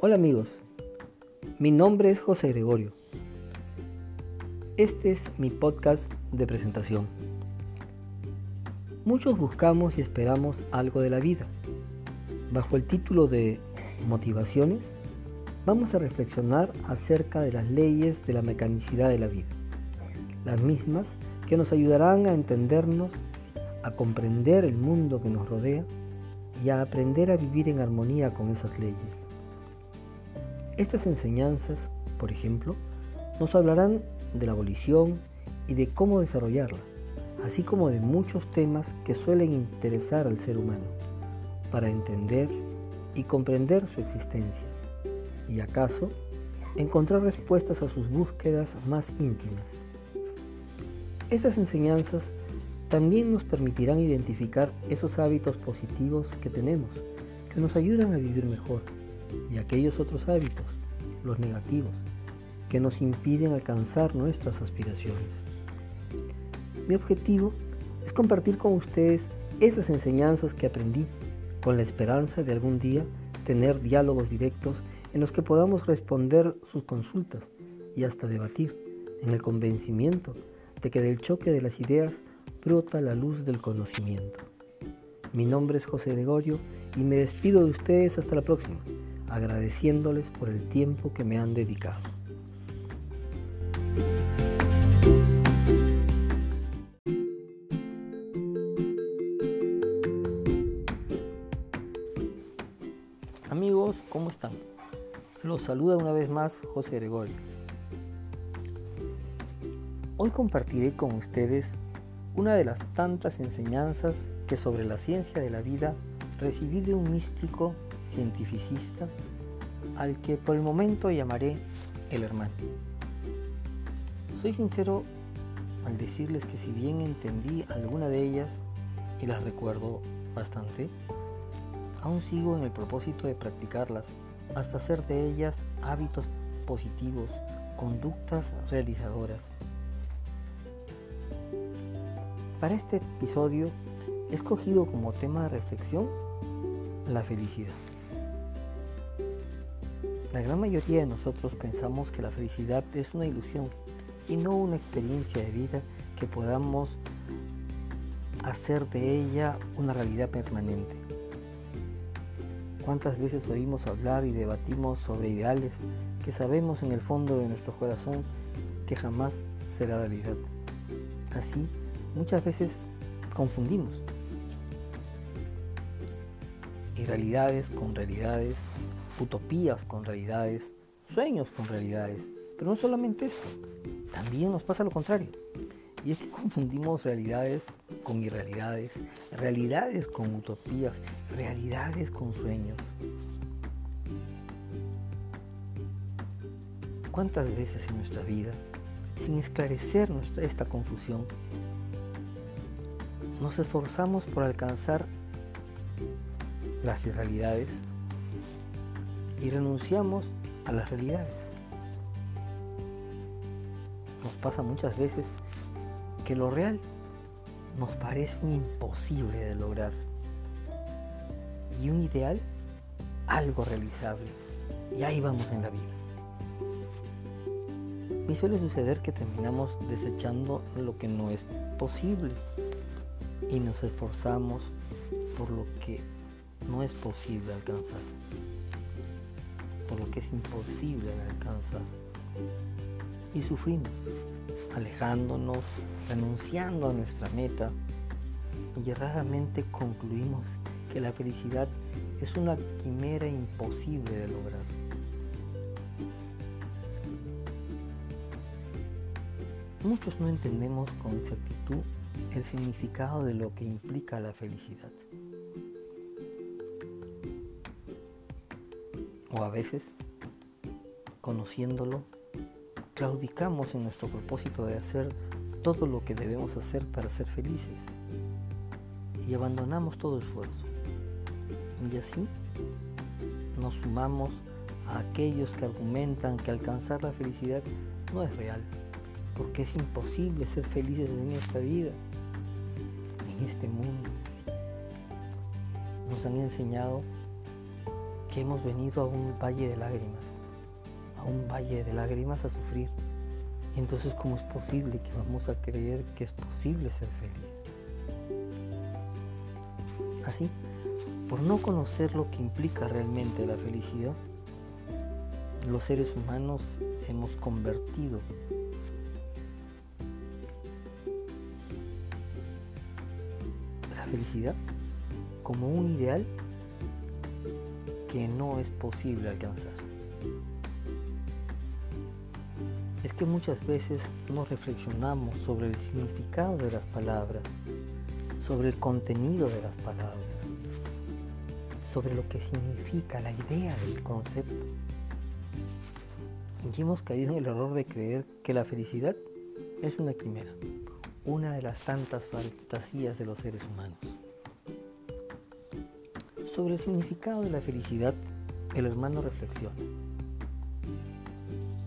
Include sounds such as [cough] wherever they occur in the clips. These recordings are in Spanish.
Hola amigos, mi nombre es José Gregorio. Este es mi podcast de presentación. Muchos buscamos y esperamos algo de la vida. Bajo el título de Motivaciones, vamos a reflexionar acerca de las leyes de la mecanicidad de la vida. Las mismas que nos ayudarán a entendernos, a comprender el mundo que nos rodea y a aprender a vivir en armonía con esas leyes. Estas enseñanzas, por ejemplo, nos hablarán de la abolición y de cómo desarrollarla, así como de muchos temas que suelen interesar al ser humano, para entender y comprender su existencia, y acaso encontrar respuestas a sus búsquedas más íntimas. Estas enseñanzas también nos permitirán identificar esos hábitos positivos que tenemos, que nos ayudan a vivir mejor, y aquellos otros hábitos, los negativos, que nos impiden alcanzar nuestras aspiraciones. Mi objetivo es compartir con ustedes esas enseñanzas que aprendí, con la esperanza de algún día tener diálogos directos en los que podamos responder sus consultas y hasta debatir, en el convencimiento de que del choque de las ideas brota la luz del conocimiento. Mi nombre es José Gregorio y me despido de ustedes hasta la próxima, agradeciéndoles por el tiempo que me han dedicado. Amigos, ¿cómo están? Los saluda una vez más José Gregorio. Hoy compartiré con ustedes una de las tantas enseñanzas que sobre la ciencia de la vida recibí de un místico cientificista al que por el momento llamaré el hermano. Soy sincero al decirles que si bien entendí alguna de ellas y las recuerdo bastante, aún sigo en el propósito de practicarlas hasta hacer de ellas hábitos positivos, conductas realizadoras para este episodio he escogido como tema de reflexión la felicidad. La gran mayoría de nosotros pensamos que la felicidad es una ilusión y no una experiencia de vida que podamos hacer de ella una realidad permanente. ¿Cuántas veces oímos hablar y debatimos sobre ideales que sabemos en el fondo de nuestro corazón que jamás será realidad? Así, muchas veces confundimos irrealidades con realidades, utopías con realidades, sueños con realidades. Pero no solamente eso, también nos pasa lo contrario. Y es que [laughs] confundimos realidades con irrealidades, realidades con utopías, realidades con sueños. ¿Cuántas veces en nuestra vida, sin esclarecer nuestra, esta confusión, nos esforzamos por alcanzar las irrealidades y renunciamos a las realidades. Nos pasa muchas veces que lo real nos parece un imposible de lograr y un ideal algo realizable. Y ahí vamos en la vida. Y suele suceder que terminamos desechando lo que no es posible y nos esforzamos por lo que no es posible alcanzar, por lo que es imposible alcanzar. Y sufrimos, alejándonos, renunciando a nuestra meta y erradamente concluimos que la felicidad es una quimera imposible de lograr. Muchos no entendemos con exactitud el significado de lo que implica la felicidad. O a veces, conociéndolo, claudicamos en nuestro propósito de hacer todo lo que debemos hacer para ser felices y abandonamos todo esfuerzo. Y así nos sumamos a aquellos que argumentan que alcanzar la felicidad no es real, porque es imposible ser felices en esta vida en este mundo. Nos han enseñado que hemos venido a un valle de lágrimas, a un valle de lágrimas a sufrir. Y entonces, ¿cómo es posible que vamos a creer que es posible ser feliz? Así, por no conocer lo que implica realmente la felicidad, los seres humanos hemos convertido la felicidad como un ideal que no es posible alcanzar. Es que muchas veces no reflexionamos sobre el significado de las palabras, sobre el contenido de las palabras, sobre lo que significa la idea del concepto. Y hemos caído en el error de creer que la felicidad es una quimera, una de las tantas fantasías de los seres humanos. Sobre el significado de la felicidad, el hermano reflexiona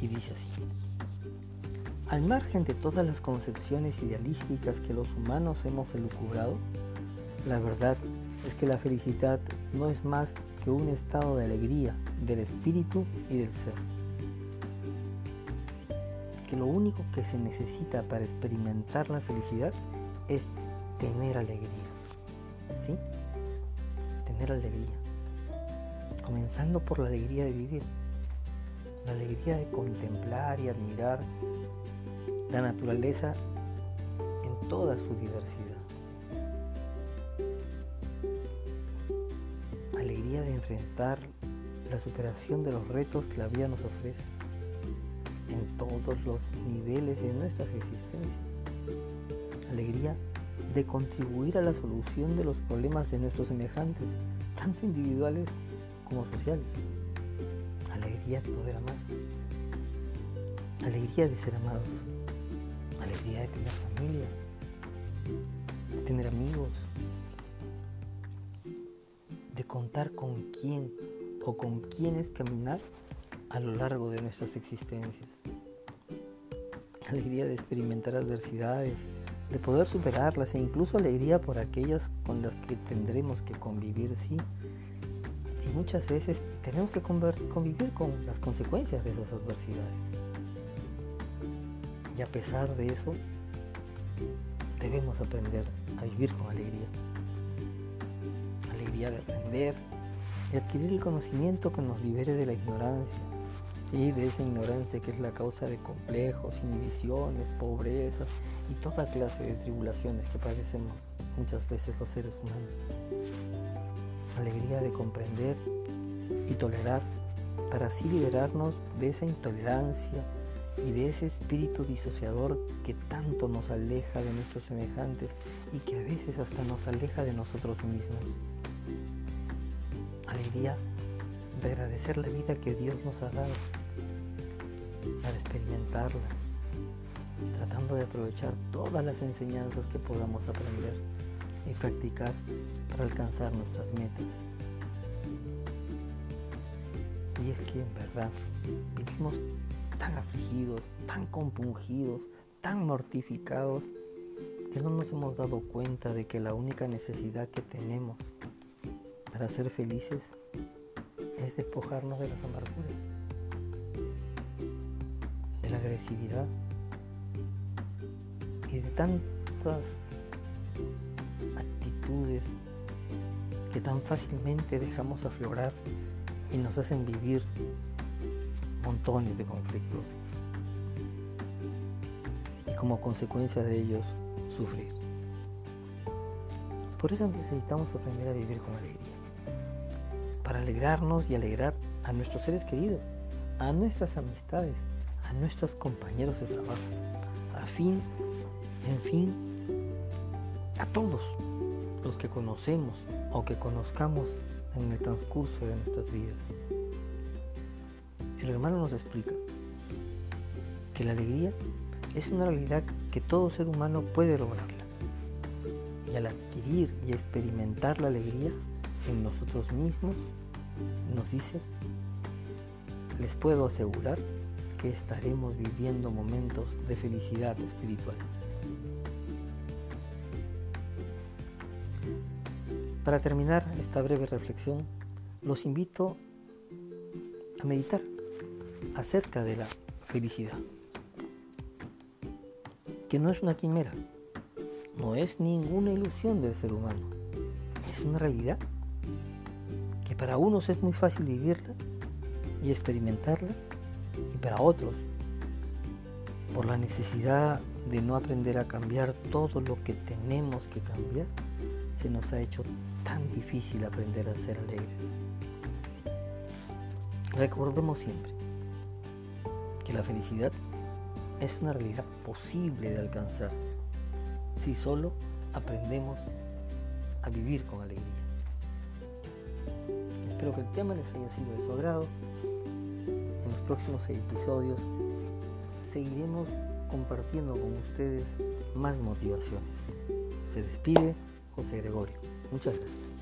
y dice así. Al margen de todas las concepciones idealísticas que los humanos hemos elucubrado, la verdad es que la felicidad no es más que un estado de alegría del espíritu y del ser. Que lo único que se necesita para experimentar la felicidad es tener alegría. ¿Sí? Tener alegría. Comenzando por la alegría de vivir. La alegría de contemplar y admirar la naturaleza en toda su diversidad. Alegría de enfrentar la superación de los retos que la vida nos ofrece en todos los niveles de nuestras existencias. Alegría de contribuir a la solución de los problemas de nuestros semejantes, tanto individuales como sociales. Alegría de poder amar. Alegría de ser amados alegría de tener familia, de tener amigos, de contar con quién o con quiénes caminar a lo largo de nuestras existencias. Alegría de experimentar adversidades, de poder superarlas e incluso alegría por aquellas con las que tendremos que convivir, sí. Y muchas veces tenemos que convivir con las consecuencias de esas adversidades. Y a pesar de eso, debemos aprender a vivir con alegría. Alegría de aprender y adquirir el conocimiento que nos libere de la ignorancia. Y de esa ignorancia que es la causa de complejos, inhibiciones, pobreza y toda clase de tribulaciones que padecemos muchas veces los seres humanos. Alegría de comprender y tolerar para así liberarnos de esa intolerancia, y de ese espíritu disociador que tanto nos aleja de nuestros semejantes y que a veces hasta nos aleja de nosotros mismos. Alegría de agradecer la vida que Dios nos ha dado, para experimentarla, tratando de aprovechar todas las enseñanzas que podamos aprender y practicar para alcanzar nuestras metas. Y es que en verdad vivimos tan afligidos, tan compungidos, tan mortificados, que no nos hemos dado cuenta de que la única necesidad que tenemos para ser felices es despojarnos de las amarguras, de la agresividad y de tantas actitudes que tan fácilmente dejamos aflorar y nos hacen vivir montones de conflictos. Y como consecuencia de ellos sufrir. Por eso necesitamos aprender a vivir con alegría, para alegrarnos y alegrar a nuestros seres queridos, a nuestras amistades, a nuestros compañeros de trabajo, a fin, en fin, a todos los que conocemos o que conozcamos en el transcurso de nuestras vidas. El hermano nos explica que la alegría es una realidad que todo ser humano puede lograrla. Y al adquirir y experimentar la alegría en nosotros mismos, nos dice, les puedo asegurar que estaremos viviendo momentos de felicidad espiritual. Para terminar esta breve reflexión, los invito a meditar acerca de la felicidad, que no es una quimera, no es ninguna ilusión del ser humano, es una realidad que para unos es muy fácil vivirla y experimentarla y para otros, por la necesidad de no aprender a cambiar todo lo que tenemos que cambiar, nos ha hecho tan difícil aprender a ser alegres. Recordemos siempre que la felicidad es una realidad posible de alcanzar si solo aprendemos a vivir con alegría. Espero que el tema les haya sido de su agrado. En los próximos episodios seguiremos compartiendo con ustedes más motivaciones. Se despide José Gregorio. Muchas gracias.